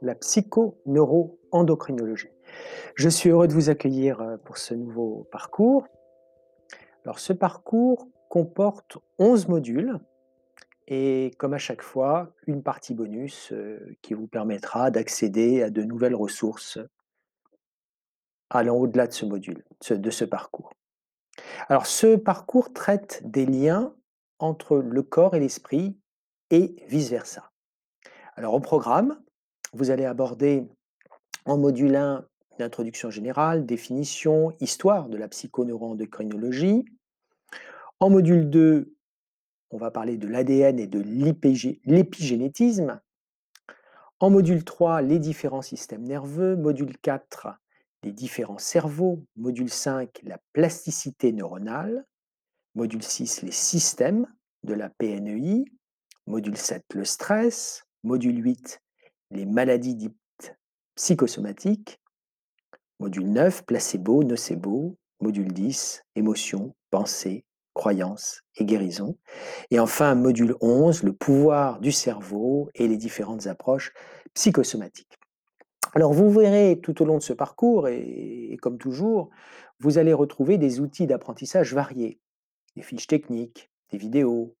la psychoneuroendocrinologie. Je suis heureux de vous accueillir euh, pour ce nouveau parcours. Alors ce parcours comporte 11 modules et comme à chaque fois, une partie bonus euh, qui vous permettra d'accéder à de nouvelles ressources allant au-delà de ce module, de ce parcours. Alors ce parcours traite des liens entre le corps et l'esprit et vice-versa. Alors au programme, vous allez aborder en module 1 une introduction générale, définition, histoire de la psychoneuroendocrinologie. En module 2, on va parler de l'ADN et de l'épigénétisme. En module 3, les différents systèmes nerveux. Module 4, les différents cerveaux. Module 5, la plasticité neuronale. Module 6, les systèmes de la PNEI. Module 7, le stress. Module 8, les maladies dites psychosomatiques. Module 9, placebo, nocebo. Module 10, émotions, pensées, croyances et guérison. Et enfin, module 11, le pouvoir du cerveau et les différentes approches psychosomatiques. Alors vous verrez tout au long de ce parcours, et, comme toujours, vous allez retrouver des outils d'apprentissage variés, des fiches techniques, des vidéos,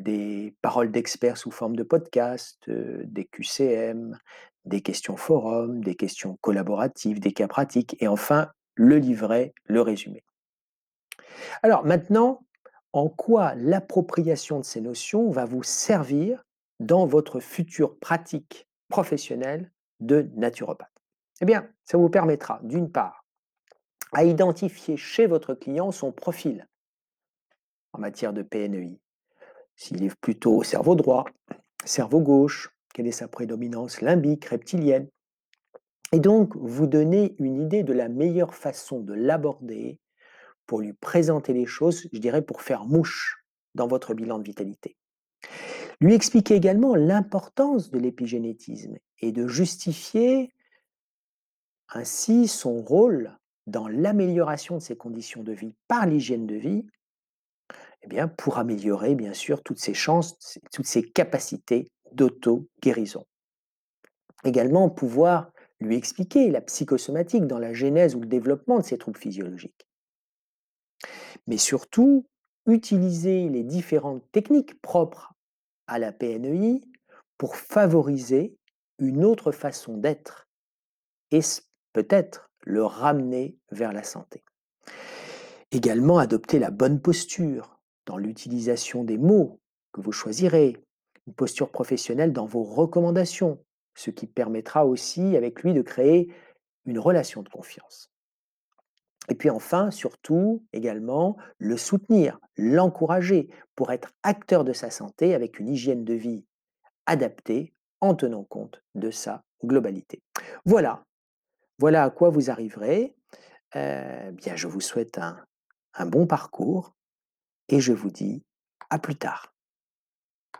des paroles d'experts sous forme de podcast, euh, des QCM, des questions forum, des questions collaboratives, des cas pratiques, et enfin le livret, le résumé. Alors maintenant, en quoi l'appropriation de ces notions va vous servir dans votre future pratique professionnelle de naturopathe? Eh bien, ça vous permettra, d'une part, à identifier chez votre client son profil en matière de PNEI, s'il est plutôt cerveau droit, cerveau gauche, quelle est sa prédominance limbique, reptilienne. Et donc, vous donner une idée de la meilleure façon de l'aborder pour lui présenter les choses, je dirais pour faire mouche dans votre bilan de vitalité. Lui expliquer également l'importance de l'épigénétisme et de justifier ainsi son rôle dans l'amélioration de ses conditions de vie par l'hygiène de vie eh bien, pour améliorer, bien sûr, toutes ces chances, toutes ces capacités d'auto-guérison. Également, pouvoir lui expliquer la psychosomatique dans la genèse ou le développement de ces troubles physiologiques. Mais surtout, utiliser les différentes techniques propres à la PNEI pour favoriser une autre façon d'être et peut-être le ramener vers la santé. Également, adopter la bonne posture, dans l'utilisation des mots que vous choisirez, une posture professionnelle dans vos recommandations, ce qui permettra aussi avec lui de créer une relation de confiance. Et puis enfin, surtout, également, le soutenir, l'encourager pour être acteur de sa santé avec une hygiène de vie adaptée en tenant compte de sa globalité. Voilà, voilà à quoi vous arriverez. Euh, bien, je vous souhaite un, un bon parcours et je vous dis à plus tard.